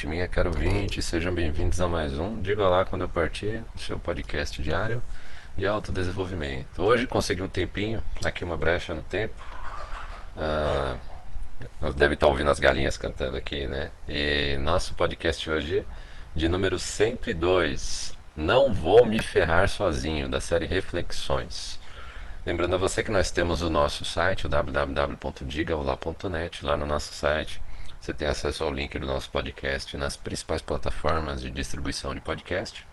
ouvinte, minha cara ouvinte, sejam bem-vindos a mais um Diga lá quando eu partir, seu podcast diário de autodesenvolvimento. Hoje consegui um tempinho, aqui uma brecha no tempo. Ah, deve estar ouvindo as galinhas cantando aqui, né? E nosso podcast hoje de número 102. Não vou me ferrar sozinho, da série Reflexões. Lembrando a você que nós temos o nosso site, o www.digaolá.net, lá no nosso site você tem acesso ao link do nosso podcast nas principais plataformas de distribuição de podcast.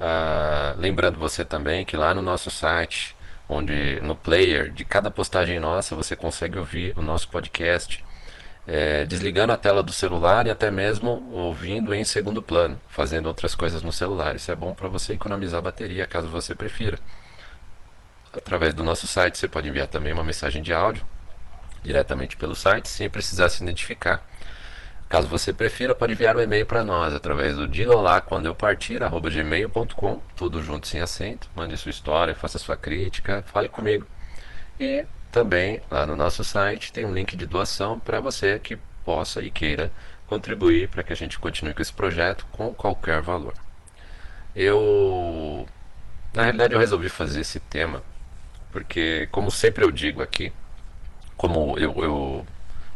Ah, lembrando você também que lá no nosso site, onde no player de cada postagem nossa você consegue ouvir o nosso podcast, é, desligando a tela do celular e até mesmo ouvindo em segundo plano, fazendo outras coisas no celular. Isso é bom para você economizar bateria, caso você prefira. Através do nosso site você pode enviar também uma mensagem de áudio diretamente pelo site, sem precisar se identificar. Caso você prefira, pode enviar um e-mail para nós através do diga lá quando eu partir, arroba gmail.com, tudo junto sem acento. Mande sua história, faça sua crítica, fale comigo. E também lá no nosso site tem um link de doação para você que possa e queira contribuir para que a gente continue com esse projeto com qualquer valor. Eu, na realidade, eu resolvi fazer esse tema porque, como sempre eu digo aqui, como eu, eu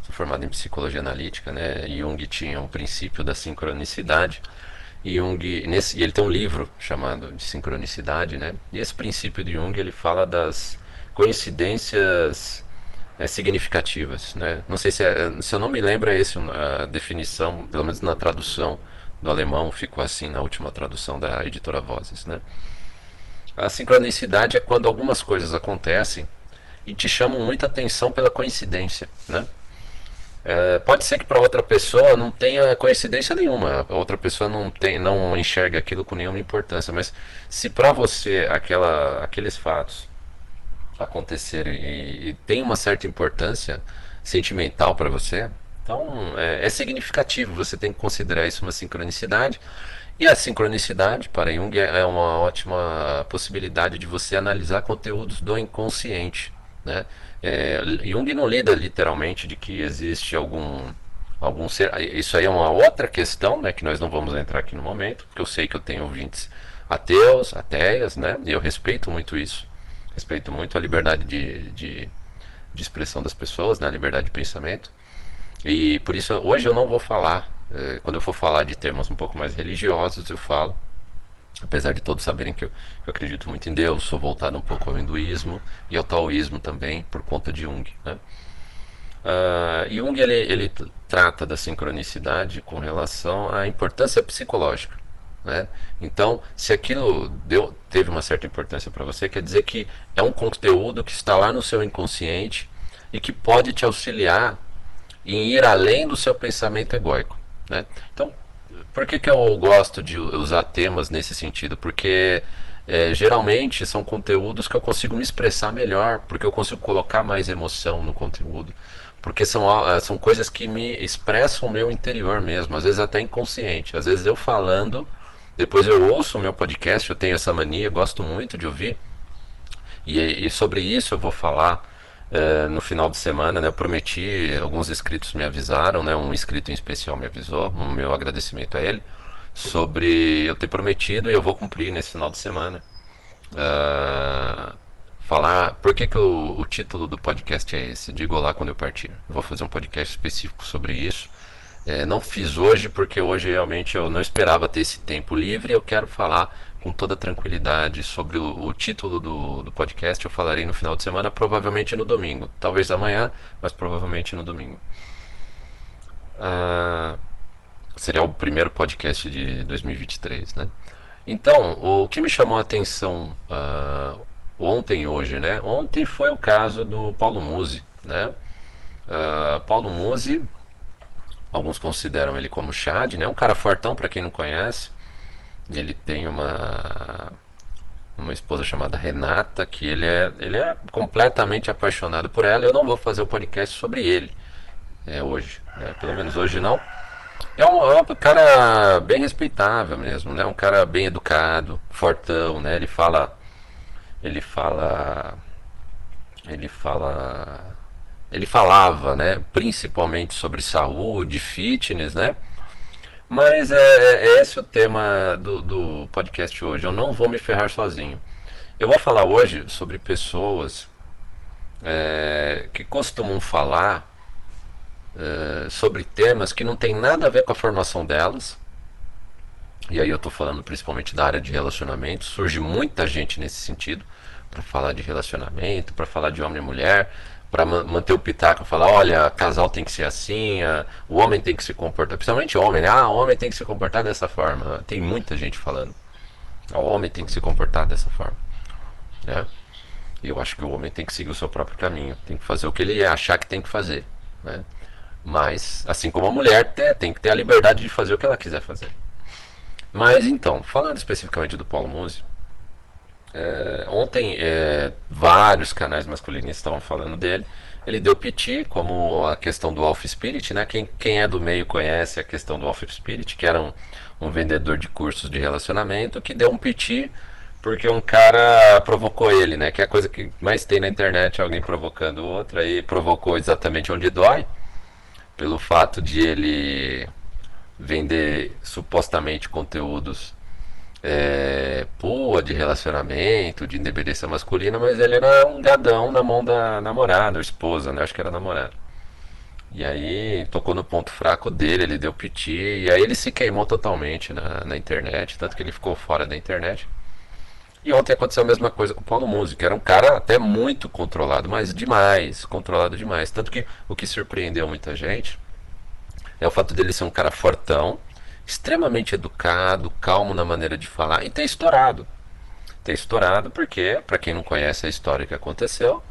sou formado em psicologia analítica, né? Jung tinha um princípio da sincronicidade. Jung, nesse, ele tem um livro chamado de sincronicidade, né? E esse princípio de Jung ele fala das coincidências é, significativas, né? Não sei se, é, se eu não me lembro é esse a definição, pelo menos na tradução do alemão ficou assim na última tradução da editora Vozes, né? A sincronicidade é quando algumas coisas acontecem e te chamam muita atenção pela coincidência, né? É, pode ser que para outra pessoa não tenha coincidência nenhuma, a outra pessoa não tem, não enxerga aquilo com nenhuma importância, mas se para você aquela, aqueles fatos acontecerem e, e tem uma certa importância sentimental para você, então é, é significativo. Você tem que considerar isso uma sincronicidade. E a sincronicidade, para Jung, é uma ótima possibilidade de você analisar conteúdos do inconsciente. Né? É, Jung não lida literalmente de que existe algum algum ser. Isso aí é uma outra questão, né, que nós não vamos entrar aqui no momento, porque eu sei que eu tenho ouvintes ateus, ateias, né, e eu respeito muito isso. Respeito muito a liberdade de, de, de expressão das pessoas, né, a liberdade de pensamento. E por isso hoje eu não vou falar, é, quando eu for falar de temas um pouco mais religiosos, eu falo apesar de todos saberem que eu, eu, acredito muito em Deus, sou voltado um pouco ao hinduísmo e ao taoísmo também, por conta de Jung. Né? Uh, Jung ele, ele trata da sincronicidade com relação à importância psicológica. Né? Então, se aquilo deu, teve uma certa importância para você, quer dizer que é um conteúdo que está lá no seu inconsciente e que pode te auxiliar em ir além do seu pensamento egóico. Né? Então, por que, que eu gosto de usar temas nesse sentido? Porque é, geralmente são conteúdos que eu consigo me expressar melhor, porque eu consigo colocar mais emoção no conteúdo. Porque são, são coisas que me expressam o meu interior mesmo, às vezes até inconsciente. Às vezes eu falando, depois eu ouço o meu podcast, eu tenho essa mania, gosto muito de ouvir. E, e sobre isso eu vou falar é, no final de semana, né, eu prometi, alguns inscritos me avisaram, né, um inscrito em especial me avisou, o meu agradecimento a ele, sobre eu ter prometido e eu vou cumprir nesse final de semana. Uh, falar por que, que o, o, título do podcast é esse, digo lá quando eu partir. Eu vou fazer um podcast específico sobre isso. É, não fiz hoje porque hoje realmente eu não esperava ter esse tempo livre. Eu quero falar com toda tranquilidade sobre o, o título do, do, podcast. Eu falarei no final de semana, provavelmente no domingo. Talvez amanhã, mas provavelmente no domingo. Ah, seria o primeiro podcast de 2023, né? Então, o que me chamou a atenção ah, ontem e hoje, né? Ontem foi o caso do Paulo Musi, né? Ah, Paulo Musi, alguns consideram ele como Chad, né? Um cara fortão para quem não conhece ele tem uma uma esposa chamada Renata, que ele é, ele é completamente apaixonado por ela. Eu não vou fazer o um podcast sobre ele é, hoje, né? pelo menos hoje não. É um, é um, cara bem respeitável mesmo, né? Um cara bem educado, fortão, né? Ele fala, ele fala, ele fala, ele falava, né? Principalmente sobre saúde, fitness, né? Mas é, é, é esse o tema do, do podcast hoje. Eu não vou me ferrar sozinho. Eu vou falar hoje sobre pessoas é, que costumam falar é, sobre temas que não tem nada a ver com a formação delas. E aí eu estou falando principalmente da área de relacionamento. Surge muita gente nesse sentido para falar de relacionamento, para falar de homem e mulher, para manter o pitaco, falar, olha, casal tem que ser assim, a, o homem tem que se comportar, principalmente homem, né? Ah, homem tem que se comportar dessa forma. Tem muita gente falando. Ah, o homem tem que se comportar dessa forma. Né? Eu acho que o homem tem que seguir o seu próprio caminho, tem que fazer o que ele achar que tem que fazer. Né? Mas, assim como a mulher tem que ter a liberdade de fazer o que ela quiser fazer. Mas então, falando especificamente do Paulo Musi, é, ontem é, vários canais masculinos estavam falando dele. Ele deu piti, como a questão do Alpha Spirit, né? Quem, quem é do meio conhece a questão do Alpha Spirit, que era um, um vendedor de cursos de relacionamento que deu um piti porque um cara provocou ele, né? Que é a coisa que mais tem na internet, alguém provocando outro, aí provocou exatamente onde dói, pelo fato de ele vender supostamente conteúdos é, pô, de relacionamento, de independência masculina, mas ele era um gadão na mão da namorada, ou esposa, né? Acho que era namorada. E aí tocou no ponto fraco dele, ele deu piti, e aí ele se queimou totalmente na, na internet, tanto que ele ficou fora da internet. E ontem aconteceu a mesma coisa com o Paulo que era um cara até muito controlado, mas demais, controlado demais. Tanto que o que surpreendeu muita gente é o fato dele ser um cara fortão, extremamente educado, calmo na maneira de falar e ter estourado. Ter estourado porque, para quem não conhece a história que aconteceu,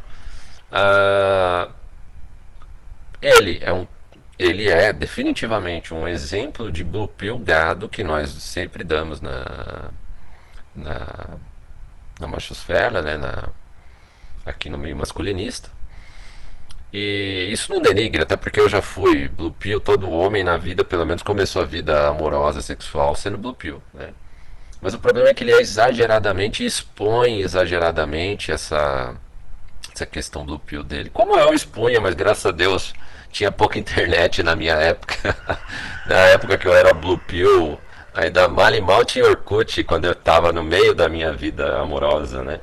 uh, ele é um ele é definitivamente um exemplo de blue pill gado que nós sempre damos na, na na machosfera, né, na, aqui no meio masculinista. E isso não denigra, até porque eu já fui blue pill, todo homem na vida, pelo menos começou a vida amorosa, sexual, sendo blue pill, né? Mas o problema é que ele é exageradamente, expõe exageradamente essa, essa questão blue pill dele. Como eu expunha, mas graças a Deus tinha pouca internet na minha época. na época que eu era blue pill, Ainda mal e mal tinha Orkut quando eu estava no meio da minha vida amorosa, né?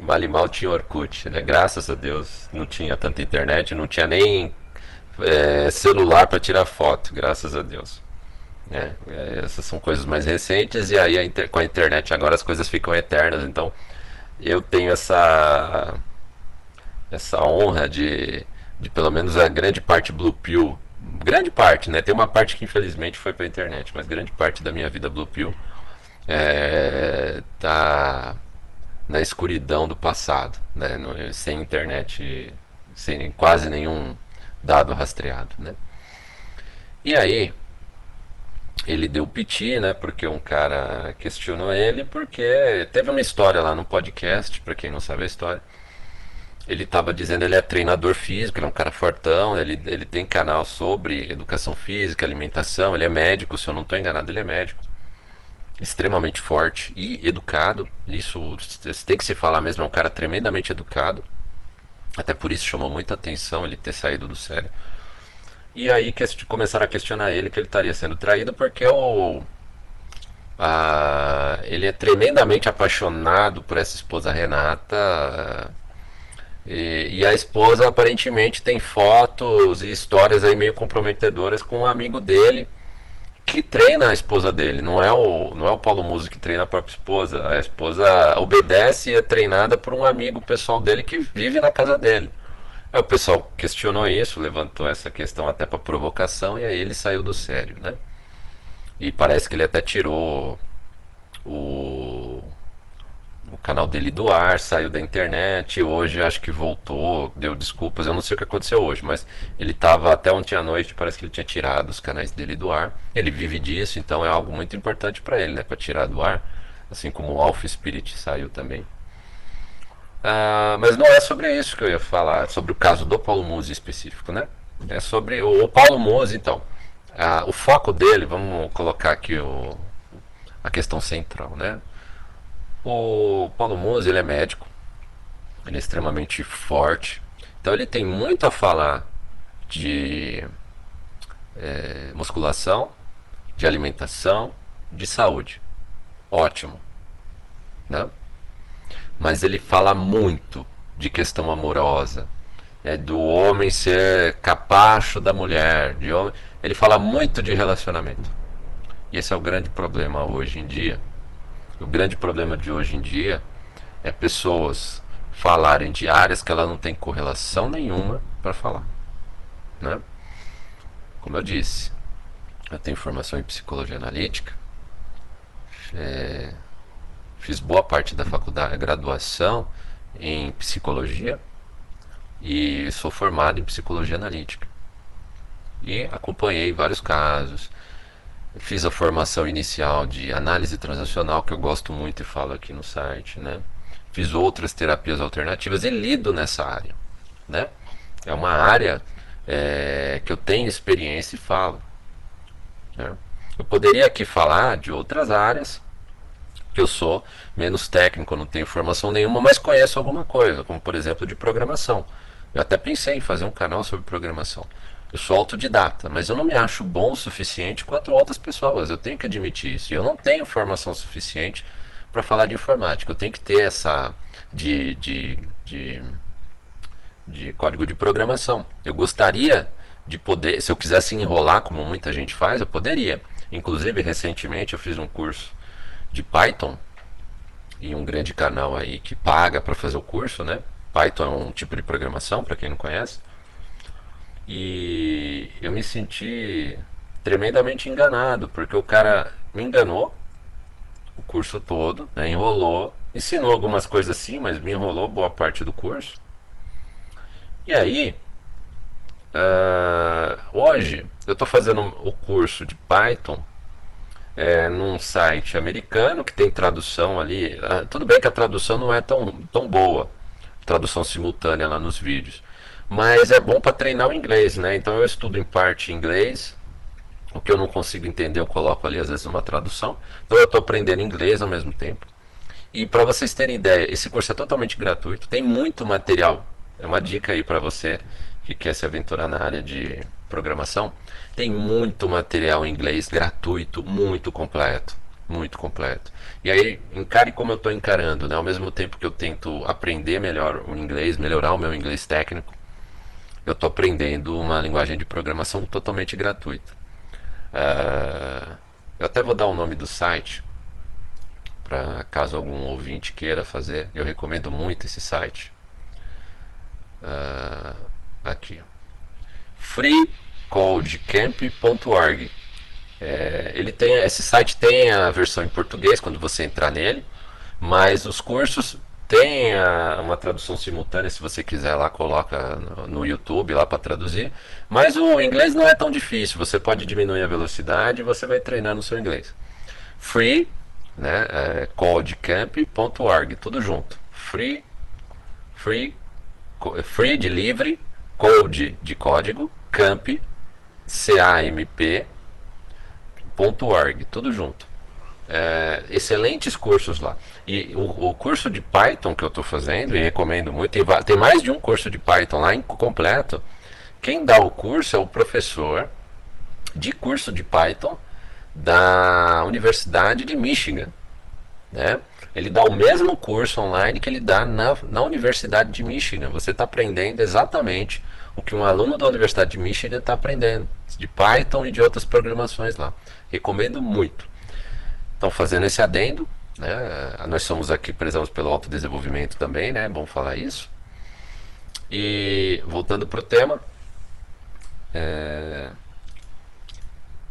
Mal e mal tinha Orkut, né? Graças a Deus não tinha tanta internet, não tinha nem é, celular para tirar foto, graças a Deus. É, é, essas são coisas mais recentes e aí a inter, com a internet agora as coisas ficam eternas. Então eu tenho essa essa honra de, de pelo menos a grande parte Blue Pill grande parte, né? Tem uma parte que infelizmente foi pra internet, mas grande parte da minha vida Blue Pill é, tá na escuridão do passado, né? No, sem internet, sem quase nenhum dado rastreado, né? E aí ele deu piti, né? Porque um cara questionou ele, porque teve uma história lá no podcast, para quem não sabe a história ele estava dizendo ele é treinador físico, ele é um cara fortão, ele, ele tem canal sobre educação física, alimentação, ele é médico, se eu não estou enganado, ele é médico. Extremamente forte e educado. Isso tem que se falar mesmo, é um cara tremendamente educado. Até por isso chamou muita atenção ele ter saído do sério. E aí que começaram a questionar ele que ele estaria sendo traído porque o. A, ele é tremendamente apaixonado por essa esposa Renata. E, e, a esposa aparentemente tem fotos e histórias aí meio comprometedoras com um amigo dele que treina a esposa dele. Não é o, não é o Paulo Muso que treina a própria esposa. A esposa obedece e é treinada por um amigo pessoal dele que vive na casa dele. Aí o pessoal questionou isso, levantou essa questão até para provocação e aí ele saiu do sério, né? E parece que ele até tirou o o canal dele do ar, saiu da internet, hoje acho que voltou, deu desculpas, eu não sei o que aconteceu hoje, mas ele estava até ontem à noite, parece que ele tinha tirado os canais dele do ar. Ele vive disso, então é algo muito importante para ele, né, para tirar do ar, assim como o Alpha Spirit saiu também. Ah, mas não é sobre isso que eu ia falar, sobre o caso do Paulo Musi específico, né? É sobre o, o Paulo Musi, então. Ah, o foco dele, vamos colocar aqui o, a questão central, né? O Paulo Musi, ele é médico, ele é extremamente forte, então ele tem muito a falar de é, musculação, de alimentação, de saúde. Ótimo. Né? Mas ele fala muito de questão amorosa, é do homem ser capacho da mulher, de homem. Ele fala muito de relacionamento. E esse é o grande problema hoje em dia. O grande problema de hoje em dia é pessoas falarem de áreas que ela não tem correlação nenhuma para falar. Né? Como eu disse, eu tenho formação em psicologia analítica, é, fiz boa parte da faculdade, graduação em psicologia e sou formado em psicologia analítica. E acompanhei vários casos. Fiz a formação inicial de análise transacional, que eu gosto muito e falo aqui no site, né? Fiz outras terapias alternativas e lido nessa área, né? É uma área é, que eu tenho experiência e falo. Né? Eu poderia aqui falar de outras áreas, que eu sou menos técnico, não tenho formação nenhuma, mas conheço alguma coisa, como por exemplo de programação. Eu até pensei em fazer um canal sobre programação. Eu sou autodidata, mas eu não me acho bom o suficiente quanto outras pessoas. Eu tenho que admitir isso. Eu não tenho formação suficiente para falar de informática. Eu tenho que ter essa de, de, de, de código de programação. Eu gostaria de poder, se eu quisesse enrolar como muita gente faz, eu poderia. Inclusive, recentemente eu fiz um curso de Python em um grande canal aí que paga para fazer o curso, né? Python é um tipo de programação, para quem não conhece. E eu me senti tremendamente enganado, porque o cara me enganou o curso todo, né? enrolou, ensinou algumas coisas assim, mas me enrolou boa parte do curso. E aí, uh, hoje, eu estou fazendo o curso de Python é, num site americano que tem tradução ali. Uh, tudo bem que a tradução não é tão, tão boa, tradução simultânea lá nos vídeos. Mas é bom para treinar o inglês, né? Então eu estudo em parte inglês. O que eu não consigo entender, eu coloco ali às vezes uma tradução. Então eu estou aprendendo inglês ao mesmo tempo. E para vocês terem ideia, esse curso é totalmente gratuito. Tem muito material. É uma dica aí para você que quer se aventurar na área de programação. Tem muito material em inglês gratuito, muito completo muito completo. E aí, encare como eu estou encarando, né? Ao mesmo tempo que eu tento aprender melhor o inglês, melhorar o meu inglês técnico, eu estou aprendendo uma linguagem de programação totalmente gratuita. Uh, eu até vou dar o nome do site, para caso algum ouvinte queira fazer. Eu recomendo muito esse site. Uh, aqui. freecodecamp.org é, ele tem, esse site tem a versão em português quando você entrar nele, mas os cursos tem a, uma tradução simultânea, se você quiser lá, coloca no, no YouTube lá para traduzir. Mas o inglês não é tão difícil, você pode diminuir a velocidade e você vai treinando o seu inglês. Free, né, é, codecamp.org, tudo junto. Free, free, free de livre, code de código, camp, C-A-M-P, tudo junto. É, excelentes cursos lá. E o, o, curso de Python que eu estou fazendo, e recomendo muito, tem, tem, mais de um curso de Python lá completo. Quem dá o curso é o professor de curso de Python da Universidade de Michigan. Né? Ele dá o mesmo curso online que ele dá na, na Universidade de Michigan. Você está aprendendo exatamente o que um aluno da Universidade de Michigan está aprendendo, de Python e de outras programações lá. Recomendo muito. Então, fazendo esse adendo, né, nós somos aqui prezamos pelo autodesenvolvimento também, né, é bom falar isso. E voltando para o tema, é,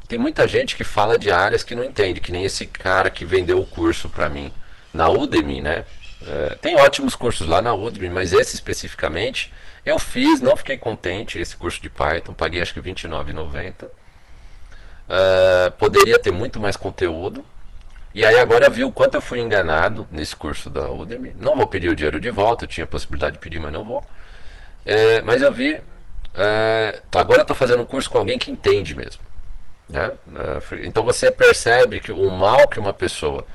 tem muita gente que fala de áreas que não entende, que nem esse cara que vendeu o curso para mim na Udemy, né? É, tem ótimos cursos lá na Udemy, mas esse especificamente eu fiz, não fiquei contente esse curso de Python, paguei acho que R$29,90. Uh, poderia ter muito mais conteúdo. E aí agora eu vi o quanto eu fui enganado nesse curso da Udemy. Não vou pedir o dinheiro de volta, eu tinha possibilidade de pedir, mas não vou. É, mas eu vi. É, agora eu estou fazendo um curso com alguém que entende mesmo. Né? É, então você percebe que o mal que uma pessoa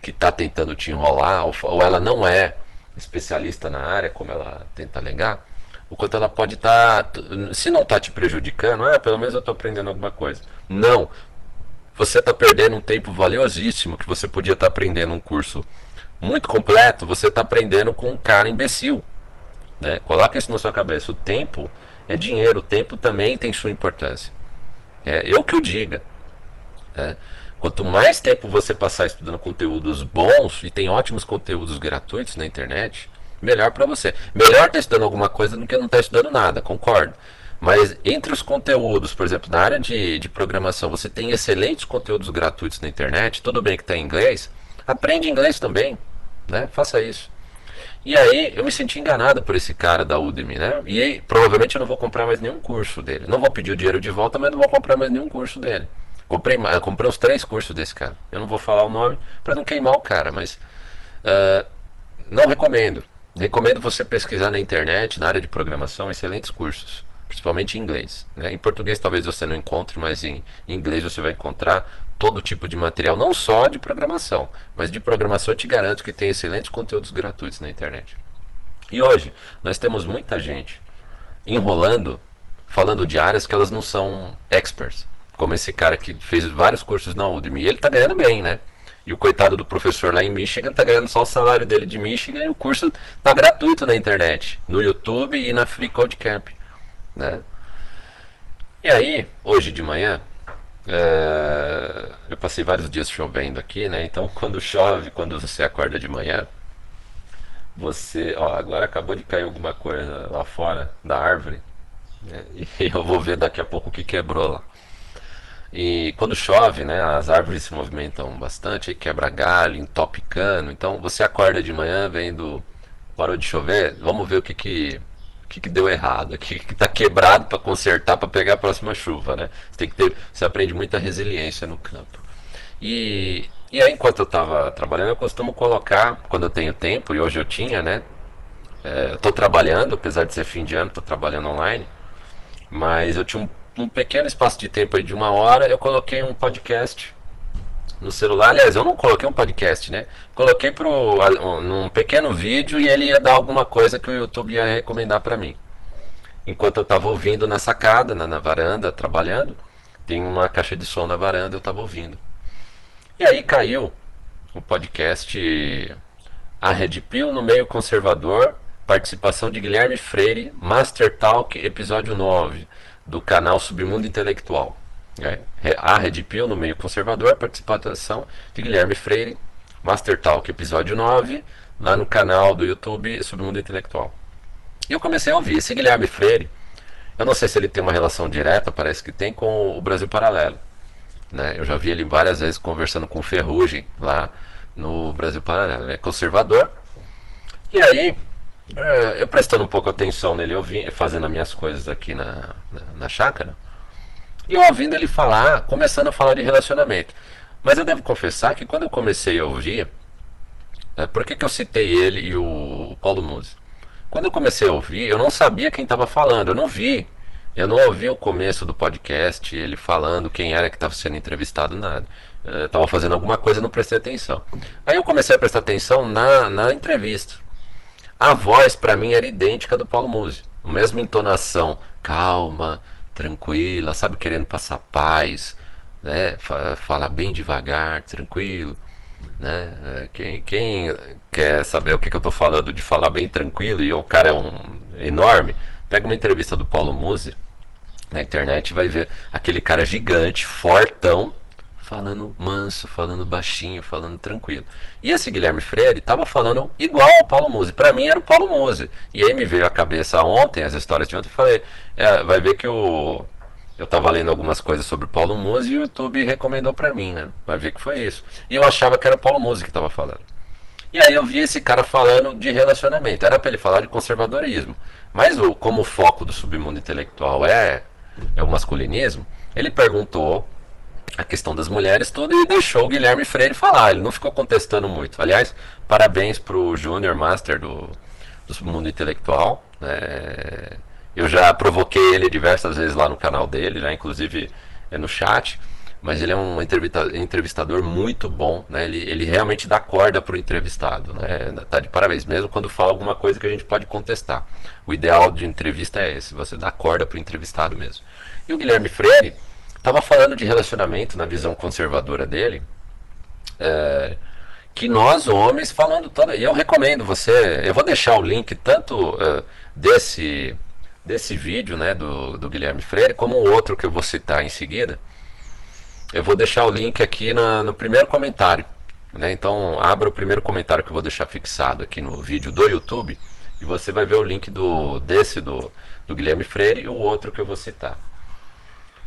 que está tentando te enrolar, ou, ou, ela não é especialista na área, como ela tenta alegar, o quanto ela pode estar. Tá, se não está te prejudicando, é, pelo menos eu estou aprendendo alguma coisa. Não. Você está perdendo um tempo valiosíssimo que você podia estar tá aprendendo um curso muito completo, você está aprendendo com um cara imbecil. Né? Coloca isso na sua cabeça. O tempo é dinheiro, o tempo também tem sua importância. É, eu que o diga. É, quanto mais tempo você passar estudando conteúdos bons, e tem ótimos conteúdos gratuitos na internet, melhor para você. Melhor estar tá estudando alguma coisa do que não estar tá estudando nada, concordo. Mas entre os conteúdos, por exemplo, na área de, de programação, você tem excelentes conteúdos gratuitos na internet, tudo bem que está em inglês, aprende inglês também, né? Faça isso. E aí eu me senti enganado por esse cara da Udemy, né? E aí, provavelmente eu não vou comprar mais nenhum curso dele. Não vou pedir o dinheiro de volta, mas não vou comprar mais nenhum curso dele. Comprei, comprei os três cursos desse cara. Eu não vou falar o nome para não queimar o cara, mas uh, não recomendo. Recomendo você pesquisar na internet, na área de programação, excelentes cursos, principalmente em inglês. Né? Em português talvez você não encontre, mas em, inglês você vai encontrar todo tipo de material, não só de programação, mas de programação eu te garanto que tem excelentes conteúdos gratuitos na internet. E hoje nós temos muita gente enrolando, falando de áreas que elas não são experts, como esse cara que fez vários cursos na Udemy, ele está ganhando bem, né? E o coitado do professor lá em Michigan tá ganhando só o salário dele de Michigan e o curso tá gratuito na internet, no YouTube e na Free Code Camp. Né? E aí, hoje de manhã, é, eu passei vários dias chovendo aqui, né? Então quando chove, quando você acorda de manhã, você. Ó, agora acabou de cair alguma coisa lá fora da árvore. Né? E eu vou ver daqui a pouco o que quebrou lá. E quando chove, né, as árvores se movimentam bastante, quebra galho, entope cano. Então você acorda de manhã vendo, parou de chover, vamos ver o que que, que, que deu errado, o que está quebrado para consertar para pegar a próxima chuva, né? Você tem que ter, você aprende muita resiliência no campo. E, e aí enquanto eu estava trabalhando, eu costumo colocar, quando eu tenho tempo, e hoje eu tinha, né? É, estou trabalhando, apesar de ser fim de ano, estou trabalhando online, mas eu tinha um um pequeno espaço de tempo aí de uma hora, eu coloquei um podcast no celular. Aliás, eu não coloquei um podcast, né? Coloquei pro, um, num pequeno vídeo e ele ia dar alguma coisa que o YouTube ia recomendar para mim. Enquanto eu estava ouvindo na sacada, na, na, varanda, trabalhando, tem uma caixa de som na varanda, eu estava ouvindo. E aí caiu o podcast A Red Pill no meio conservador, participação de Guilherme Freire, Master Talk, episódio 9 do canal Submundo Intelectual. É, a Red Pill no meio conservador, participação de Guilherme Freire, Master Talk, episódio 9, lá no canal do YouTube Submundo Intelectual. E eu comecei a ouvir esse Guilherme Freire. Eu não sei se ele tem uma relação direta, parece que tem, com o Brasil Paralelo. Né? Eu já vi ele várias vezes conversando com Ferrugem lá no Brasil Paralelo. Ele é conservador. E aí, é, eu prestando um pouco atenção nele, eu vim fazendo as minhas coisas aqui na, na, na chácara, e ouvindo ele falar, começando a falar de relacionamento. Mas eu devo confessar que quando eu comecei a ouvir, é, por que, que eu citei ele e o Paulo Musi? Quando eu comecei a ouvir, eu não sabia quem estava falando, eu não vi. Eu não ouvi o começo do podcast, ele falando quem era que estava sendo entrevistado, nada. Estava fazendo alguma coisa, não prestei atenção. Aí eu comecei a prestar atenção na, na entrevista. A voz para mim era idêntica do Paulo Musi. A mesma entonação, calma, tranquila, sabe, querendo passar paz, né? Fala bem devagar, tranquilo, né? Quem, quem quer saber o que, que eu estou falando de falar bem tranquilo e o cara é um enorme, pega uma entrevista do Paulo Musi na internet e vai ver aquele cara gigante, fortão, falando manso, falando baixinho, falando tranquilo. E esse Guilherme Freire estava falando igual ao Paulo Musi. Para mim era o Paulo Musi. E aí me veio à cabeça ontem, as histórias de ontem, e falei, é, vai ver que o eu estava lendo algumas coisas sobre o Paulo Musi e o YouTube recomendou para mim, né? Vai ver que foi isso. E eu achava que era o Paulo Musi que estava falando. E aí eu vi esse cara falando de relacionamento. Era para ele falar de conservadorismo. Mas o, como o foco do submundo intelectual é, é o masculinismo, ele perguntou a questão das mulheres tudo e deixou o Guilherme Freire falar. Ele não ficou contestando muito. Aliás, parabéns para o Júnior Master do, do mundo intelectual. É, eu já provoquei ele diversas vezes lá no canal dele, já inclusive é no chat. Mas ele é um entrevistador muito bom, né? Ele, ele realmente dá corda para o entrevistado, né? Tá de parabéns, mesmo quando fala alguma coisa que a gente pode contestar. O ideal de entrevista é esse, você dá corda para o entrevistado mesmo. E o Guilherme Freire, Tava falando de relacionamento na visão conservadora dele. É, que nós, homens, falando toda. E eu recomendo você. Eu vou deixar o link tanto uh, desse, desse vídeo né, do, do Guilherme Freire, como o outro que eu vou citar em seguida. Eu vou deixar o link aqui na, no primeiro comentário. Né? Então, abra o primeiro comentário que eu vou deixar fixado aqui no vídeo do YouTube. E você vai ver o link do, desse do, do Guilherme Freire e o outro que eu vou citar.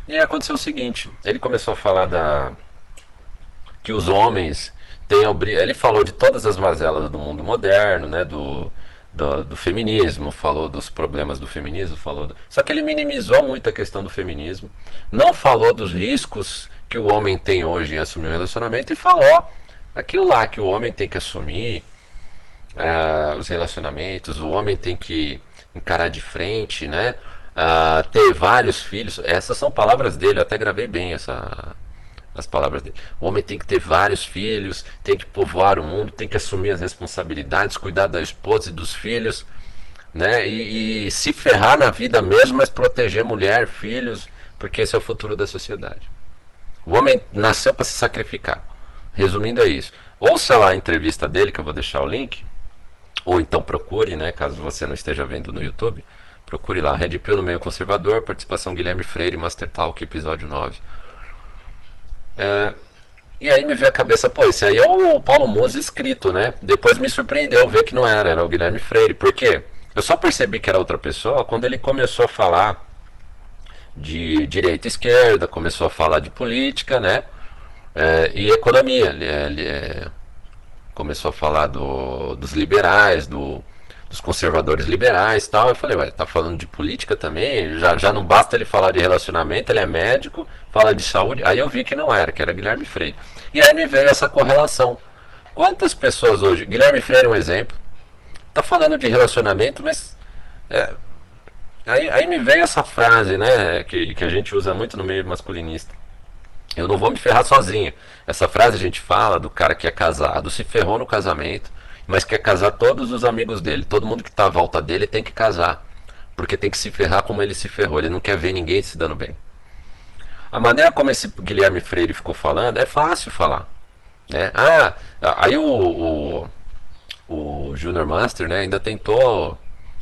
E aconteceu o seguinte: ele começou a falar da que os homens têm ele falou de todas as mazelas do mundo moderno, né, do, do, do, feminismo, falou dos problemas do feminismo, falou. Do... Só que ele minimizou muito a questão do feminismo, não falou dos riscos que o homem tem hoje em assumir um relacionamento e falou aquilo lá que o homem tem que assumir uh, os relacionamentos, o homem tem que encarar de frente, né? Uh, ter vários filhos. Essas são palavras dele, eu até gravei bem essa, as palavras dele. O homem tem que ter vários filhos, tem que povoar o mundo, tem que assumir as responsabilidades, cuidar da esposa e dos filhos, né? E, e se ferrar na vida mesmo, mas proteger mulher, filhos, porque esse é o futuro da sociedade. O homem nasceu para se sacrificar. Resumindo é isso. Ouça lá a entrevista dele, que eu vou deixar o link, ou então procure, né, caso você não esteja vendo no YouTube, procure lá, Red Pill no meio conservador, participação Guilherme Freire, Master Talk, episódio 9. É, e aí me veio a cabeça, pô, esse aí é o Paulo Musi escrito, né? Depois me surpreendeu ver que não era, era o Guilherme Freire. Por quê? Eu só percebi que era outra pessoa quando ele começou a falar de direita e esquerda, começou a falar de política, né? É, e economia. Ele, ele é, começou a falar do, dos liberais, do, dos conservadores liberais tal. Eu falei, ué, tá falando de política também? Já, já não basta ele falar de relacionamento, ele é médico, fala de saúde. Aí eu vi que não era, que era Guilherme Freire. E aí me veio essa correlação. Quantas pessoas hoje, Guilherme Freire é um exemplo, tá falando de relacionamento, mas é, aí, aí me veio essa frase, né, que, que a gente usa muito no meio masculinista. Eu não vou me ferrar sozinho. Essa frase a gente fala do cara que é casado, se ferrou no casamento, mas quer casar todos os amigos dele. Todo mundo que está à volta dele tem que casar. Porque tem que se ferrar como ele se ferrou. Ele não quer ver ninguém se dando bem. A maneira como esse Guilherme Freire ficou falando é fácil falar. Né? Ah, aí o, o, o Junior Master né, ainda tentou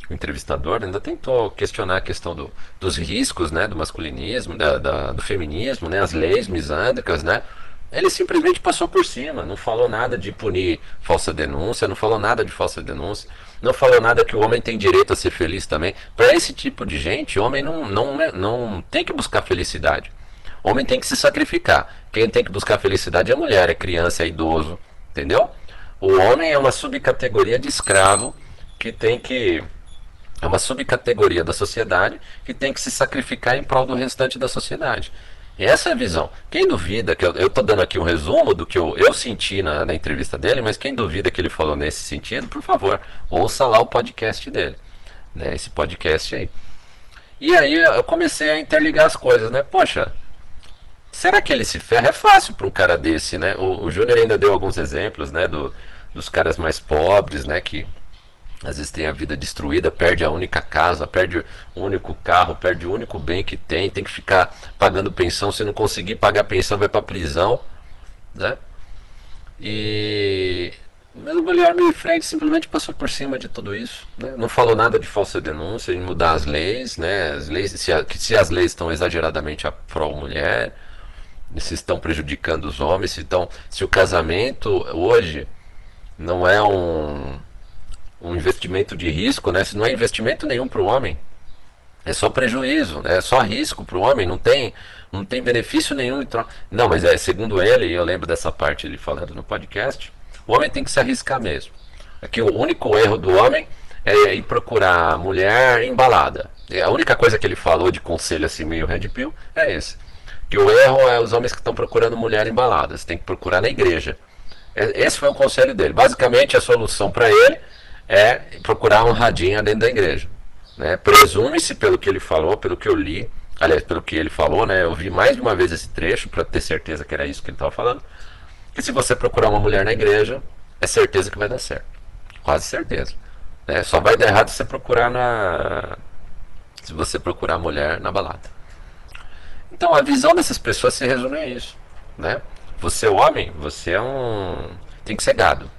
o entrevistador ainda tentou questionar a questão do, dos riscos né, do masculinismo, da, da, do feminismo, né, as leis misândricas, né? Ele simplesmente passou por cima, não falou nada de punir falsa denúncia, não falou nada de falsa denúncia, não falou nada que o homem tem direito a ser feliz também. Para esse tipo de gente, o homem não, não, não tem que buscar felicidade. O homem tem que se sacrificar. Quem tem que buscar felicidade é mulher, é criança, é idoso, entendeu? O homem é uma subcategoria de escravo que tem que é uma subcategoria da sociedade que tem que se sacrificar em prol do restante da sociedade. E essa é a visão. Quem duvida, que eu estou dando aqui um resumo do que eu, eu senti na, na, entrevista dele, mas quem duvida que ele falou nesse sentido, por favor, ouça lá o podcast dele. Né, esse podcast aí. E aí eu comecei a interligar as coisas, né? Poxa, será que ele se ferra? É fácil para um cara desse, né? O, o Júnior ainda deu alguns exemplos, né? Do, dos caras mais pobres, né? Que às vezes tem a vida destruída, perde a única casa, perde o único carro, perde o único bem que tem, tem que ficar pagando pensão, se não conseguir pagar pensão vai para prisão, né? E mas o Guilherme Freire simplesmente passou por cima de tudo isso, né? não falou nada de falsa denúncia, de mudar as leis, né? As leis se, se as leis estão exageradamente a pró mulher, se estão prejudicando os homens, se estão, se o casamento hoje não é um um investimento de risco, né? Se não é investimento nenhum para o homem, é só prejuízo, né? é só risco para o homem, não tem, não tem benefício nenhum. Não, mas é segundo ele, eu lembro dessa parte ele falando no podcast, o homem tem que se arriscar mesmo. Aqui o único erro do homem é ir procurar mulher embalada. É a única coisa que ele falou de conselho assim meio red pill é esse. Que o erro é os homens que estão procurando mulher embalada. Você tem que procurar na igreja. É, esse foi o conselho dele. Basicamente a solução para ele é procurar um radinho dentro da igreja. Né? Presume-se, pelo que ele falou, pelo que eu li, aliás, pelo que ele falou, né? eu vi mais de uma vez esse trecho para ter certeza que era isso que ele estava falando, que se você procurar uma mulher na igreja, é certeza que vai dar certo. Quase certeza. Né? Só vai dar errado se você procurar na. Se você procurar mulher na balada. Então a visão dessas pessoas se resume a isso, né? Você é homem, você é um tem que ser gado,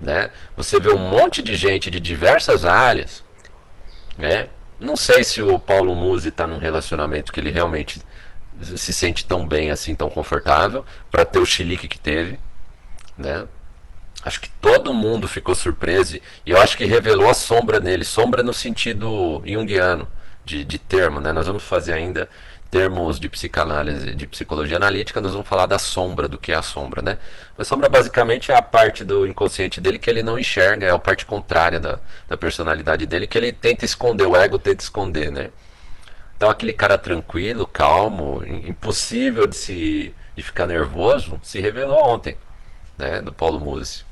né? Você vê um monte de gente de diversas áreas, né? Não sei se o Paulo Musi está num relacionamento que ele realmente se sente tão bem assim, tão confortável para ter o chilique que teve, né? Acho que todo mundo ficou surpreso e eu acho que revelou a sombra nele, sombra no sentido junguiano de, de termo, né? Nós vamos fazer ainda termos de psicanálise, de psicologia analítica, nós vamos falar da sombra, do que é a sombra, né? A sombra basicamente é a parte do inconsciente dele que ele não enxerga, é a parte contrária da, da personalidade dele, que ele tenta esconder, o ego tenta esconder, né? Então aquele cara tranquilo, calmo, impossível de se de ficar nervoso, se revelou ontem, né, do Paulo Musi.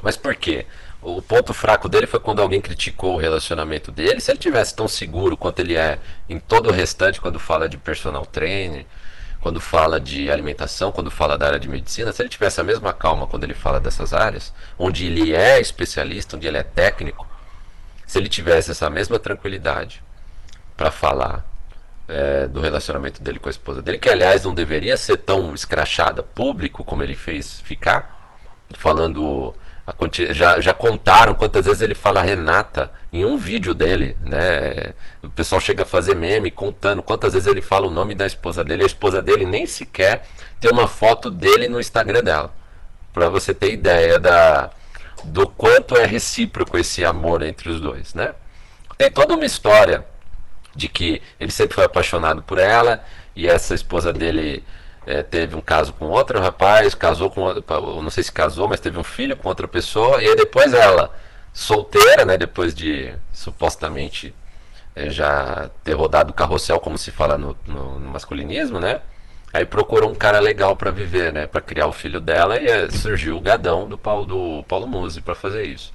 Mas por quê? O ponto fraco dele foi quando alguém criticou o relacionamento dele. Se ele tivesse tão seguro quanto ele é em todo o restante, quando fala de personal trainer, quando fala de alimentação, quando fala da área de medicina, se ele tivesse a mesma calma quando ele fala dessas áreas, onde ele é especialista, onde ele é técnico, se ele tivesse essa mesma tranquilidade para falar é, do relacionamento dele com a esposa dele, que aliás não deveria ser tão escrachada público como ele fez ficar, falando já, já contaram quantas vezes ele fala Renata em um vídeo dele, né? O pessoal chega a fazer meme contando quantas vezes ele fala o nome da esposa dele. A esposa dele nem sequer tem uma foto dele no Instagram dela. Para você ter ideia da, do quanto é recíproco esse amor entre os dois, né? Tem toda uma história de que ele sempre foi apaixonado por ela e essa esposa dele é, teve um caso com outro rapaz, casou com não sei se casou, mas teve um filho com outra pessoa, e aí depois ela, solteira, né, depois de supostamente é, já ter rodado o carrossel, como se fala no, no, no masculinismo, né? Aí procurou um cara legal para viver, né, para criar o filho dela, e é, surgiu o gadão do Paulo, do Paulo Musi para fazer isso.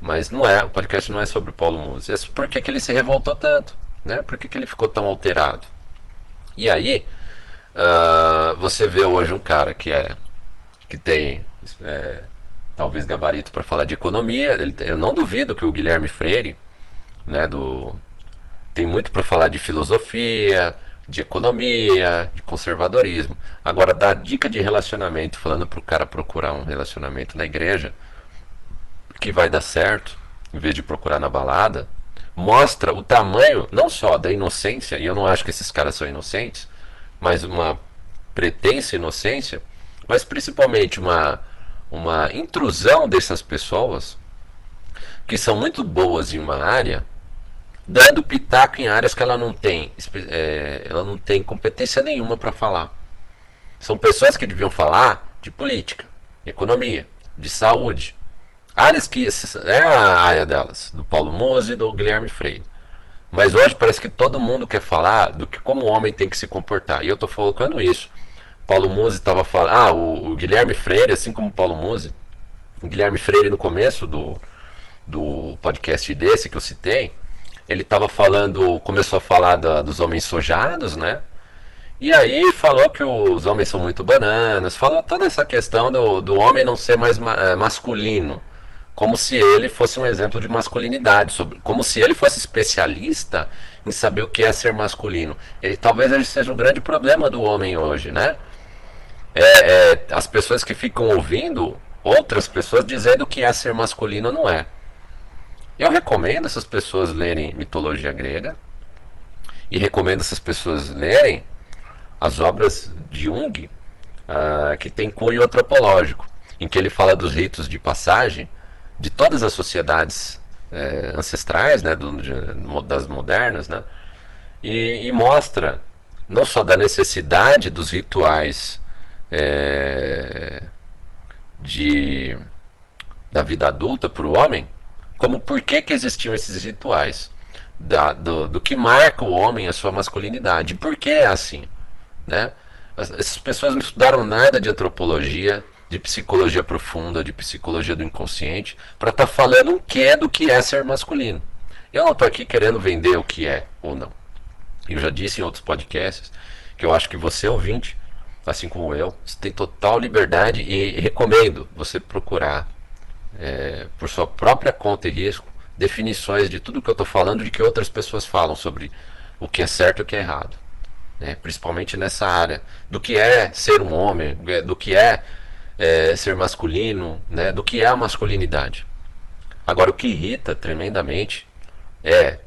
Mas não é, o podcast não é sobre o Paulo Musi, é por que, que ele se revoltou tanto, né? Por que, que ele ficou tão alterado? E aí, Uh, você vê hoje um cara que é que tem é, talvez gabarito para falar de economia. Ele, eu não duvido que o Guilherme Freire, né, do tem muito para falar de filosofia, de economia, de conservadorismo. Agora, dar dica de relacionamento, falando para o cara procurar um relacionamento na igreja, que vai dar certo, em vez de procurar na balada, mostra o tamanho, não só da inocência, e eu não acho que esses caras são inocentes, mas uma pretensa inocência, mas principalmente uma, uma intrusão dessas pessoas que são muito boas em uma área, dando pitaco em áreas que ela não tem, é, ela não tem competência nenhuma para falar. São pessoas que deviam falar de política, economia, de saúde, áreas que é a área delas, do Paulo Mose e do Guilherme Freire. Mas hoje parece que todo mundo quer falar do que como o homem tem que se comportar. E eu estou colocando isso. Paulo Musi estava falando. Ah, o, o, Guilherme Freire, assim como o Paulo Musi. O Guilherme Freire, no começo do, do podcast desse que eu citei, ele estava falando. Começou a falar da, dos homens sojados, né? E aí falou que os homens são muito bananas. Falou toda essa questão do, do homem não ser mais ma, é, masculino como se ele fosse um exemplo de masculinidade, sobre, como se ele fosse especialista em saber o que é ser masculino. Ele, talvez ele seja um grande problema do homem hoje, né? É, é, as pessoas que ficam ouvindo outras pessoas dizendo que é ser masculino não é. Eu recomendo essas pessoas lerem mitologia grega e recomendo essas pessoas lerem as obras de Jung, uh, que tem cunho antropológico, em que ele fala dos ritos de passagem de todas as sociedades é, ancestrais, né, do, de, das modernas, né, e, e, mostra não só da necessidade dos rituais é, de, da vida adulta para o homem, como por que, que existiam esses rituais, da, do, do que marca o homem a sua masculinidade, por que é assim, né? Essas pessoas não estudaram nada de antropologia, de psicologia profunda, de psicologia do inconsciente, para estar tá falando o que é do que é ser masculino. Eu não estou aqui querendo vender o que é ou não. Eu já disse em outros podcasts que eu acho que você, ouvinte, assim como eu, você tem total liberdade e recomendo você procurar, é, por sua própria conta e risco, definições de tudo que eu estou falando de que outras pessoas falam sobre o que é certo e o que é errado. né? principalmente nessa área, do que é ser um homem, do que é, é ser masculino, né? do que é a masculinidade. Agora, o que irrita tremendamente é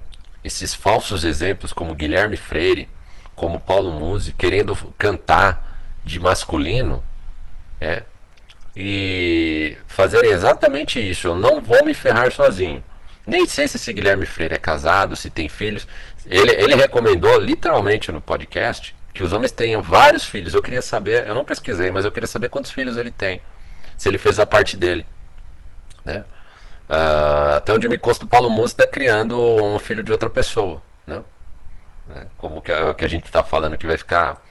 esses falsos exemplos como Guilherme Freire, como Paulo Musi, querendo cantar de masculino, é, e fazerem exatamente isso. Eu não vou me ferrar sozinho. Nem sei se esse Guilherme Freire é casado, se tem filhos. Ele, ele recomendou literalmente no podcast que os homens tenham vários filhos. Eu queria saber, eu não pesquisei, mas eu queria saber quantos filhos ele tem. Se ele fez a parte dele. Né? Uh, até onde me consta o Paulo Musi está criando um filho de outra pessoa. Né? É, como que que a gente está falando que vai ficar.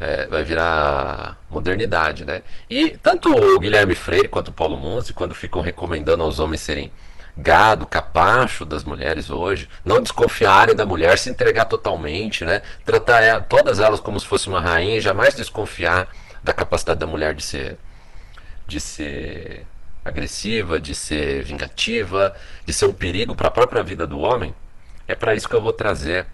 É, vai virar modernidade, né? E tanto o Guilherme Freire quanto o Paulo Musi, quando ficam recomendando aos homens serem gado, capacho das mulheres hoje, não desconfiarem da mulher, se entregar totalmente, né? Tratar ela, todas elas como se fosse uma rainha, jamais desconfiar da capacidade da mulher de ser de ser agressiva, de ser vingativa, de ser um perigo para a própria vida do homem. É para isso que eu vou trazer.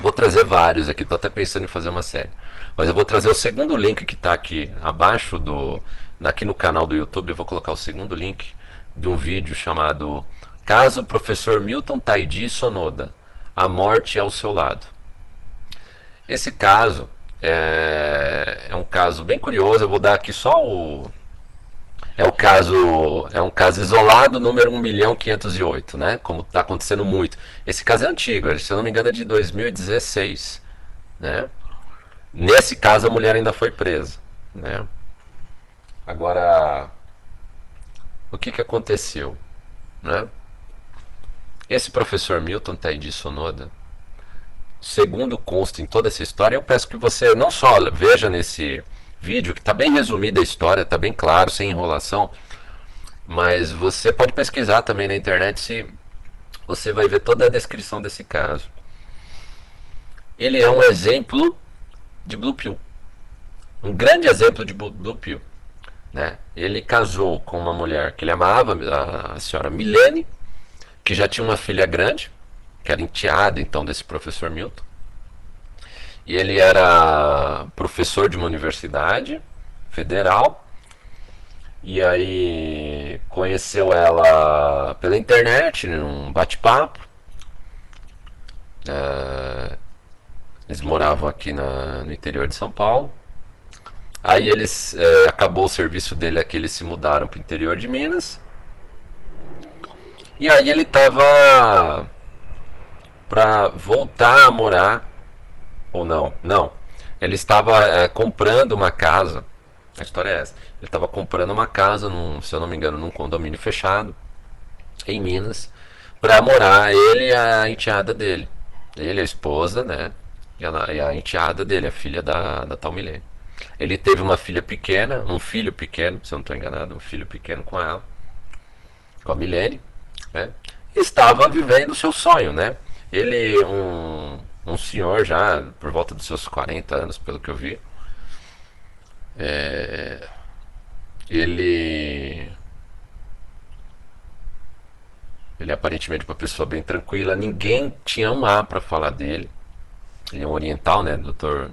Vou trazer vários aqui, estou até pensando em fazer uma série. Mas eu vou trazer o segundo link que está aqui abaixo do aqui no canal do YouTube, eu vou colocar o segundo link de um vídeo chamado Caso Professor Milton Taidi Sonoda, a morte ao seu lado. Esse caso é, é, um caso bem curioso, eu vou dar aqui só o é o caso é um caso isolado número 1 milhão 508, né? Como está acontecendo muito. Esse caso é antigo, se eu não me engano é de 2016, né? Nesse caso a mulher ainda foi presa, né? Agora o que, que aconteceu? Né? Esse professor Milton Taidi Sonoda, segundo consta em toda essa história, eu peço que você não só veja nesse vídeo, que está bem resumida a história, está bem claro, sem enrolação, mas você pode pesquisar também na internet se você vai ver toda a descrição desse caso. Ele é um exemplo de Blue Pill. Um grande exemplo de Blue Pill. Né? Ele casou com uma mulher que ele amava, a senhora Milene, que já tinha uma filha grande, que era enteada então desse professor Milton. E ele era professor de uma universidade federal. E aí conheceu ela pela internet, num bate-papo. Uh, eles moravam aqui na, no interior de São Paulo. Aí eles é, acabou o serviço dele aqui, eles se mudaram para o interior de Minas. E aí ele tava para voltar a morar ou não? Não. Ele estava é, comprando uma casa. A história é essa. Ele estava comprando uma casa, num, se eu não me engano, num condomínio fechado em Minas, para morar ele e a enteada dele. Ele, a esposa, né? E a, e a enteada dele, a filha da, da tal Milene. Ele teve uma filha pequena, um filho pequeno, se eu não estou enganado, um filho pequeno com ela, com a Milene, né? Estava vivendo o seu sonho, né? Ele, um, um senhor já por volta dos seus 40 anos, pelo que eu vi, é, ele ele aparentemente uma pessoa bem tranquila, ninguém tinha um A para falar dele. Ele é um oriental, né? Doutor,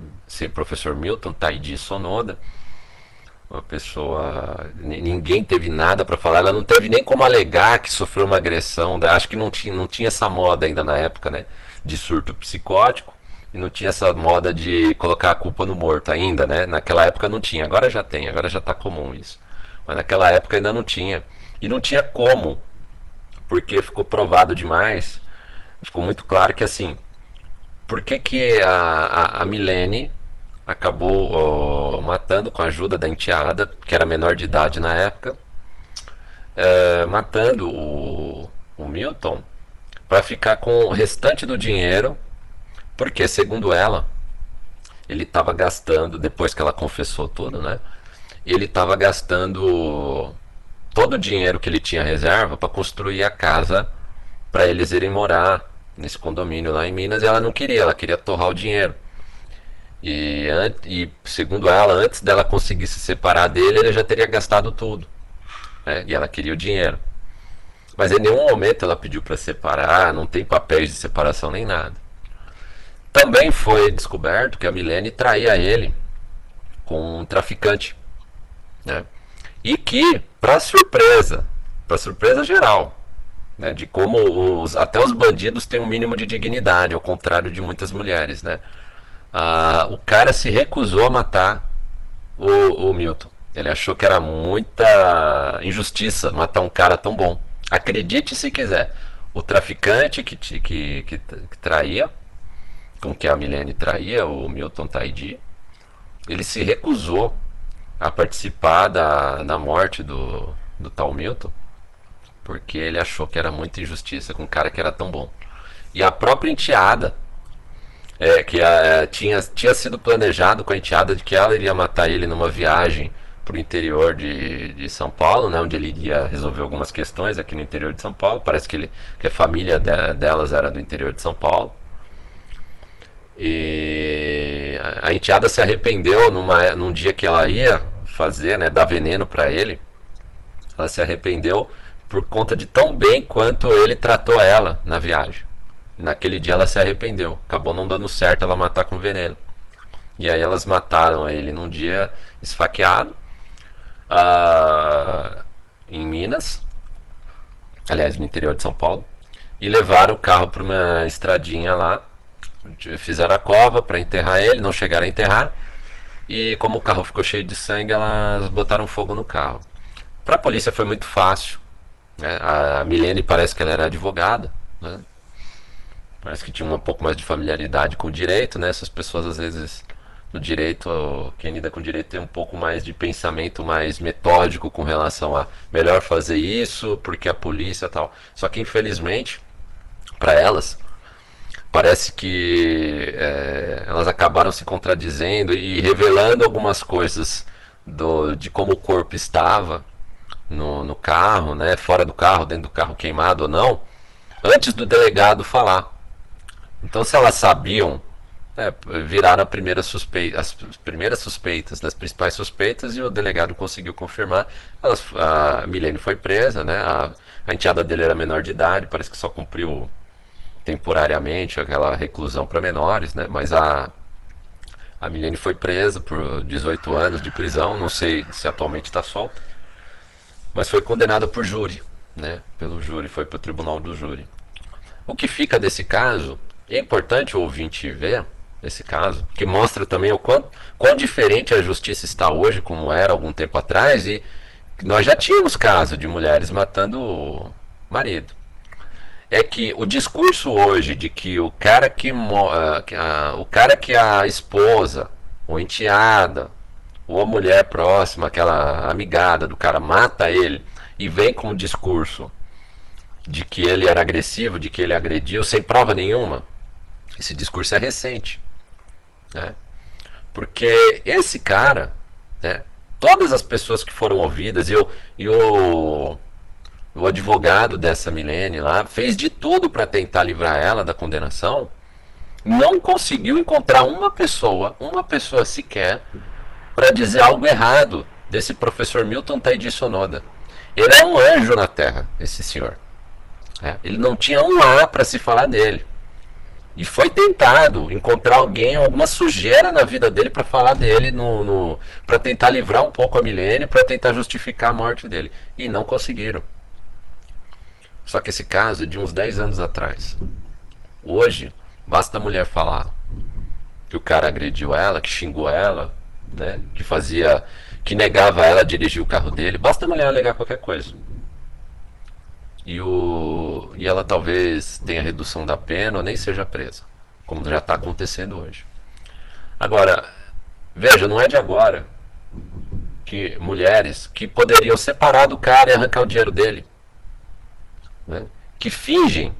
professor Milton Taidi Sonoda. Uma pessoa. Ninguém teve nada para falar. Ela não teve nem como alegar que sofreu uma agressão. Acho que não tinha, não tinha essa moda ainda na época, né? De surto psicótico. E não tinha essa moda de colocar a culpa no morto ainda, né? Naquela época não tinha. Agora já tem, agora já está comum isso. Mas naquela época ainda não tinha. E não tinha como. Porque ficou provado demais. Ficou muito claro que assim, por que, que a, a, a Milene acabou matando com a ajuda da enteada, que era menor de idade na época, é, matando o, o Milton para ficar com o restante do dinheiro, porque segundo ela, ele estava gastando, depois que ela confessou tudo, né? Ele estava gastando todo o dinheiro que ele tinha reserva para construir a casa para eles irem morar nesse condomínio lá em Minas e ela não queria, ela queria torrar o dinheiro. E, e segundo ela, antes dela conseguir se separar dele, ele já teria gastado tudo. Né? E ela queria o dinheiro. Mas em nenhum momento ela pediu para separar, não tem papéis de separação nem nada. Também foi descoberto que a Milene traía ele com um traficante. Né? E que, para surpresa, para surpresa geral, né, de como os, até os bandidos têm um mínimo de dignidade, ao contrário de muitas mulheres. Né? Ah, o cara se recusou a matar o, o Milton. Ele achou que era muita injustiça matar um cara tão bom. Acredite se quiser. O traficante que, que, que, que traía, com que a Milene traía, o Milton Taidi, ele se recusou a participar da, da morte do, do tal Milton, porque ele achou que era muita injustiça com um cara que era tão bom. E a própria enteada, é, que a, tinha, tinha sido planejado com a enteada de que ela iria matar ele numa viagem para o interior de, de São Paulo, né, onde ele iria resolver algumas questões aqui no interior de São Paulo. Parece que, ele, que a família de, delas era do interior de São Paulo. E a enteada se arrependeu numa, num dia que ela ia fazer, né, dar veneno para ele. Ela se arrependeu por conta de tão bem quanto ele tratou ela na viagem. Naquele dia ela se arrependeu. Acabou não dando certo ela matar com veneno. E aí elas mataram ele num dia esfaqueado uh, em Minas, aliás, no interior de São Paulo, e levaram o carro para uma estradinha lá. Fizeram a cova para enterrar ele, não chegaram a enterrar. E como o carro ficou cheio de sangue, elas botaram fogo no carro. Para a polícia foi muito fácil. Né? A Milene parece que ela era advogada. Né? Parece que tinha um pouco mais de familiaridade com o direito. Né? Essas pessoas às vezes no direito, quem lida com direito tem um pouco mais de pensamento mais metódico com relação a melhor fazer isso, porque a polícia tal. Só que infelizmente, para elas, parece que é, elas acabaram se contradizendo e revelando algumas coisas do, de como o corpo estava no, no carro, né, fora do carro, dentro do carro queimado ou não, antes do delegado falar. Então, se elas sabiam é, viraram primeira suspeita, as primeiras suspeitas, das principais suspeitas, e o delegado conseguiu confirmar. Elas, a Milene foi presa, né? A, a enteada dele era menor de idade, parece que só cumpriu temporariamente aquela reclusão para menores, né? Mas a, a Milene foi presa por 18 anos de prisão, não sei se atualmente está solta, mas foi condenada por júri, né? Pelo júri, foi para o tribunal do júri. O que fica desse caso, é importante o ouvinte ver, nesse caso, que mostra também o quão, quão diferente a justiça está hoje, como era algum tempo atrás, e nós já tínhamos casos de mulheres matando o marido. É que o discurso hoje de que o cara que, uh, o cara que a esposa, ou enteada, ou a mulher próxima, aquela amigada do cara, mata ele e vem com o discurso de que ele era agressivo, de que ele agrediu, sem prova nenhuma. Esse discurso é recente. Né? Porque esse cara, né, todas as pessoas que foram ouvidas, e o, e o, o advogado dessa Milene lá fez de tudo para tentar livrar ela da condenação, não conseguiu encontrar uma pessoa, uma pessoa sequer, para dizer algo errado desse professor Milton Taidi Sonoda. Ele é um anjo na terra, esse senhor. É, ele não tinha um A para se falar dele. E foi tentado encontrar alguém, alguma sujeira na vida dele para falar dele, no, no para tentar livrar um pouco a Milene, para tentar justificar a morte dele. E não conseguiram. Só que esse caso é de uns 10 anos atrás. Hoje, basta a mulher falar que o cara agrediu ela, que xingou ela, né, que fazia, que negava ela dirigir o carro dele. Basta a mulher alegar qualquer coisa e, o, e ela talvez tenha redução da pena ou nem seja presa, como já está acontecendo hoje. Agora, veja, não é de agora que mulheres que poderiam separar do cara e arrancar o dinheiro dele, né, que fingem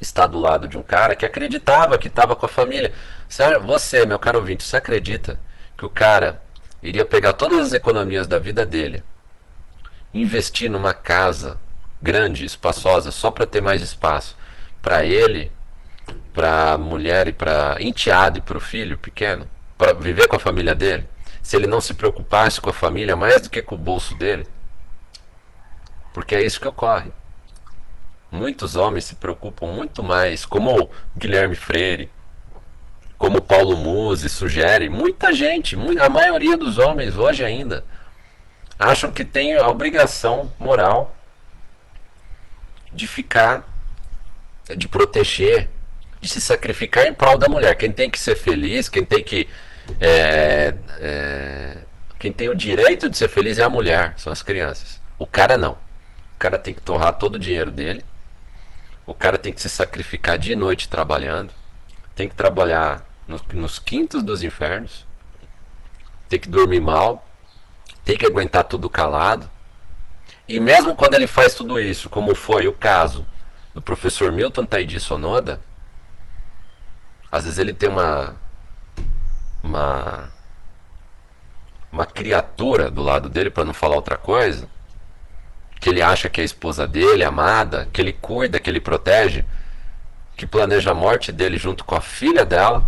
estar do lado de um cara que acreditava que estava com a família. Você, meu caro ouvinte, você acredita que o cara iria pegar todas as economias da vida dele, investir numa casa grande, espaçosa, só para ter mais espaço para ele, para a mulher e para enteado e para o filho pequeno, para viver com a família dele, se ele não se preocupasse com a família mais do que com o bolso dele, porque é isso que ocorre. Muitos homens se preocupam muito mais, como o Guilherme Freire, como Paulo Musi sugere, muita gente, a maioria dos homens hoje ainda, acham que tem a obrigação moral de ficar, de proteger, de se sacrificar em prol da mulher. Quem tem que ser feliz, quem tem que. É, é, quem tem o direito de ser feliz é a mulher, são as crianças. O cara não. O cara tem que torrar todo o dinheiro dele. O cara tem que se sacrificar de noite trabalhando. Tem que trabalhar nos, nos quintos dos infernos. Tem que dormir mal. Tem que aguentar tudo calado. E mesmo quando ele faz tudo isso, como foi o caso do professor Milton Taidi Sonoda, às vezes ele tem uma uma uma criatura do lado dele, para não falar outra coisa, que ele acha que é a esposa dele, amada, que ele cuida, que ele protege, que planeja a morte dele junto com a filha dela,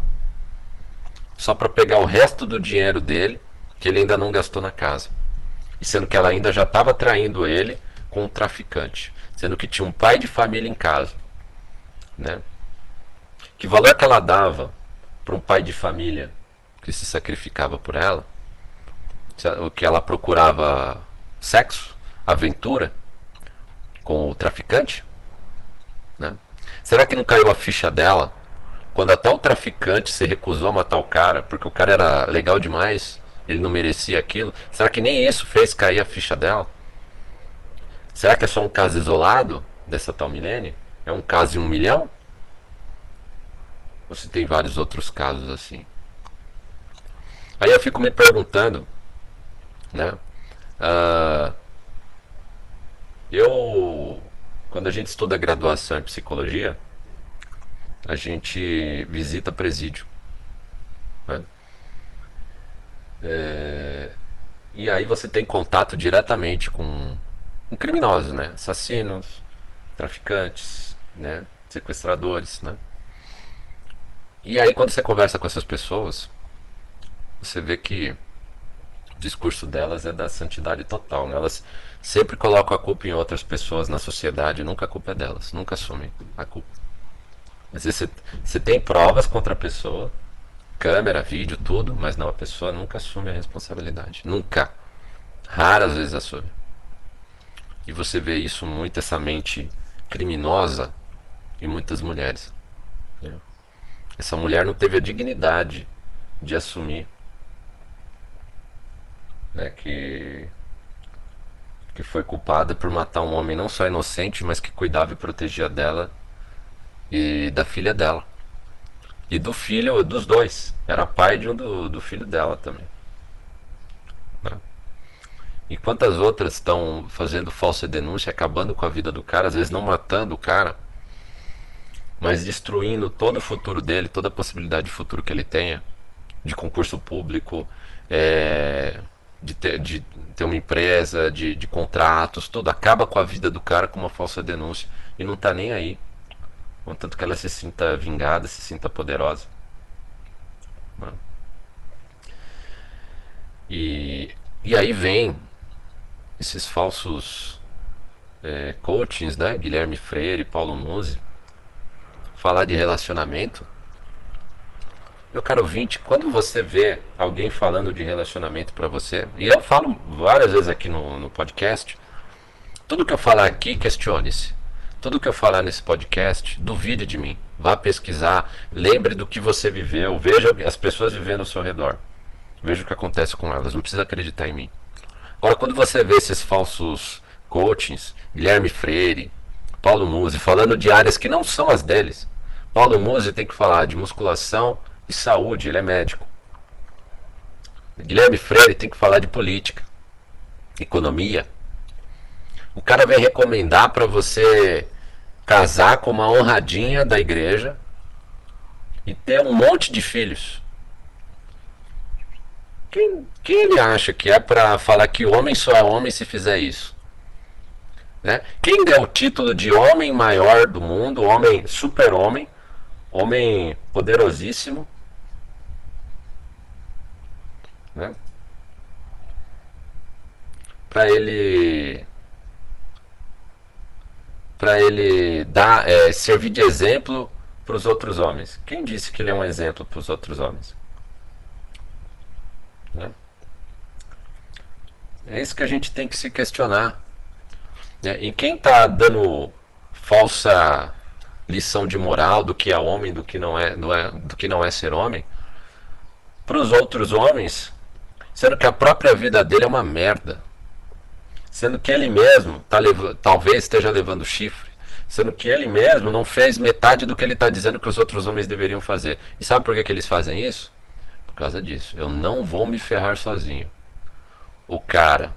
só para pegar o resto do dinheiro dele, que ele ainda não gastou na casa. E sendo que ela ainda já estava traindo ele com um traficante, sendo que tinha um pai de família em casa, né? Que valor que ela dava para um pai de família que se sacrificava por ela? O que ela procurava sexo, aventura com o traficante? Né? Será que não caiu a ficha dela quando até o traficante se recusou a matar o cara porque o cara era legal demais? Ele não merecia aquilo? Será que nem isso fez cair a ficha dela? Será que é só um caso isolado dessa tal Milene? É um caso em um milhão? Se tem vários outros casos assim? Aí eu fico me perguntando, né? Uh, eu, quando a gente estuda graduação em psicologia, a gente visita presídio. Né? É, e aí você tem contato diretamente com, com criminosos, né? Assassinos, traficantes, né? Sequestradores, né? E aí quando você conversa com essas pessoas, você vê que o discurso delas é da santidade total, né? Elas sempre colocam a culpa em outras pessoas na sociedade, nunca a culpa é delas, nunca assumem a culpa. Mas você, você tem provas contra a pessoa, câmera, vídeo, tudo, mas não, a pessoa nunca assume a responsabilidade. Nunca. Raras vezes assume. E você vê isso muito, essa mente criminosa em muitas mulheres. Essa mulher não teve a dignidade de assumir né, que, que foi culpada por matar um homem não só inocente, mas que cuidava e protegia dela e da filha dela. E do filho, dos dois. Era pai de um do, do filho dela também. Né? E quantas outras estão fazendo falsa denúncia, acabando com a vida do cara, às vezes não matando o cara, mas destruindo todo o futuro dele, toda a possibilidade de futuro que ele tenha, de concurso público, é, de, ter, de ter uma empresa, de, de contratos, tudo. Acaba com a vida do cara com uma falsa denúncia e não está nem aí. Contanto que ela se sinta vingada, se sinta poderosa. E, e aí vem esses falsos é, coachings, né? Guilherme Freire, Paulo Musi, falar de relacionamento. Meu caro ouvinte, quando você vê alguém falando de relacionamento para você, e eu falo várias vezes aqui no, no podcast, tudo que eu falar aqui, questione-se. Tudo que eu falar nesse podcast, duvide de mim. Vá pesquisar, lembre do que você viveu, veja as pessoas vivendo ao seu redor. Veja o que acontece com elas, não precisa acreditar em mim. Agora, quando você vê esses falsos coachings, Guilherme Freire, Paulo Musi, falando de áreas que não são as deles. Paulo Musi tem que falar de musculação e saúde, ele é médico. Guilherme Freire tem que falar de política, economia. O cara vai recomendar para você casar com uma honradinha da igreja e ter um monte de filhos. Quem, quem ele acha que é para falar que homem só é homem se fizer isso? Né? Quem deu o título de homem maior do mundo, homem super-homem, homem poderosíssimo? Né? Para ele para ele dar, é, servir de exemplo para os outros homens? Quem disse que ele é um exemplo para os outros homens? Né? É isso que a gente tem que se questionar. Né? E quem está dando falsa lição de moral do que é homem, do que não é, do, é, do que não é ser homem, para os outros homens, sendo que a própria vida dele é uma merda, sendo que ele mesmo tá talvez esteja levando chifre, sendo que ele mesmo não fez metade do que ele está dizendo que os outros homens deveriam fazer. E sabe por que, que eles fazem isso? Por causa disso. Eu não vou me ferrar sozinho. O cara,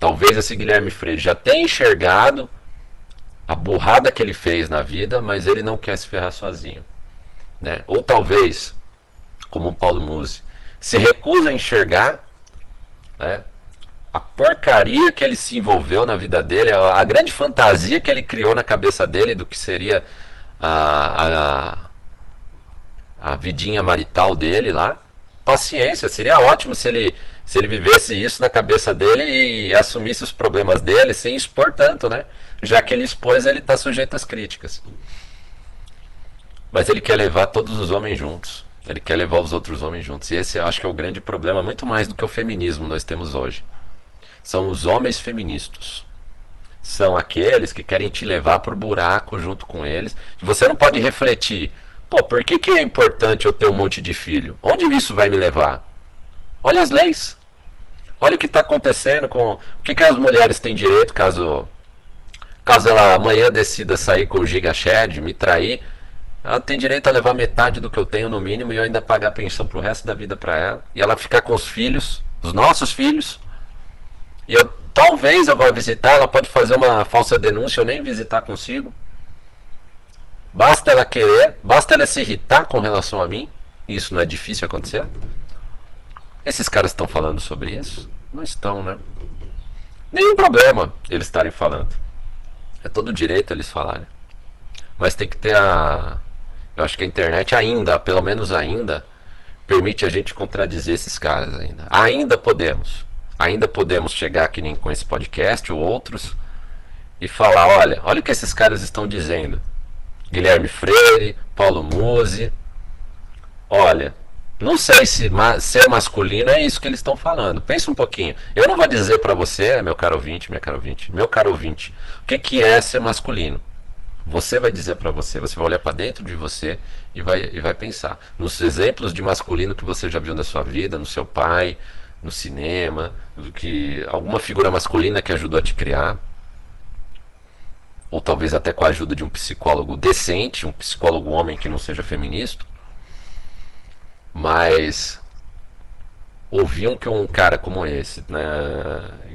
talvez esse Guilherme Freire já tenha enxergado a burrada que ele fez na vida, mas ele não quer se ferrar sozinho. Né? Ou talvez, como o Paulo Musi, se recusa a enxergar né, a porcaria que ele se envolveu na vida dele, a, a, grande fantasia que ele criou na cabeça dele do que seria a, a, a vidinha marital dele lá. Paciência, seria ótimo se ele, se ele vivesse isso na cabeça dele e assumisse os problemas dele sem expor tanto, né? já que ele expôs, ele está sujeito às críticas. Mas ele quer levar todos os homens juntos. Ele quer levar os outros homens juntos. E esse eu acho que é o grande problema, muito mais do que o feminismo nós temos hoje. São os homens feministas. São aqueles que querem te levar para o buraco junto com eles. Você não pode refletir. Pô, por que, que é importante eu ter um monte de filho? Onde isso vai me levar? Olha as leis. Olha o que está acontecendo com. O que, que as mulheres têm direito caso Caso ela amanhã decida sair com o GigaShed, me trair, ela tem direito a levar metade do que eu tenho no mínimo e eu ainda pagar pensão pro resto da vida para ela. E ela ficar com os filhos, os nossos filhos. E eu talvez eu vá visitar, ela pode fazer uma falsa denúncia, eu nem visitar consigo. Basta ela querer, basta ela se irritar com relação a mim. Isso não é difícil acontecer. Esses caras estão falando sobre isso? Não estão, né? Nenhum problema eles estarem falando. É todo direito eles falarem. Mas tem que ter a. Eu acho que a internet ainda, pelo menos ainda, permite a gente contradizer esses caras ainda. Ainda podemos. Ainda podemos chegar aqui nem com esse podcast ou outros e falar, olha, olha o que esses caras estão dizendo. Guilherme Freire, Paulo Musi. Olha, não sei se ma ser masculino é isso que eles estão falando. Pensa um pouquinho. Eu não vou dizer para você, meu caro ouvinte, minha caro ouvinte, meu caro ouvinte, o que, que é ser masculino. Você vai dizer para você, você vai olhar para dentro de você e vai, e vai pensar. Nos exemplos de masculino que você já viu na sua vida, no seu pai, no cinema, que alguma figura masculina que ajudou a te criar. Ou talvez até com a ajuda de um psicólogo decente, um psicólogo homem que não seja feminista mas ouviam que um cara como esse, né,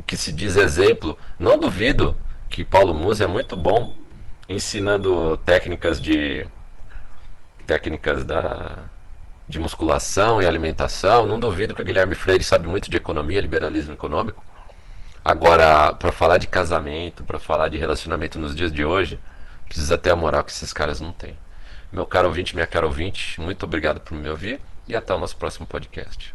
que se diz exemplo, não duvido que Paulo Musa é muito bom ensinando técnicas de técnicas da de musculação e alimentação. Não duvido que o Guilherme Freire sabe muito de economia, liberalismo econômico. Agora, para falar de casamento, para falar de relacionamento nos dias de hoje, precisa ter a moral que esses caras não têm. Meu caro ouvinte, minha cara ouvinte, muito obrigado por me ouvir e até o nosso próximo podcast.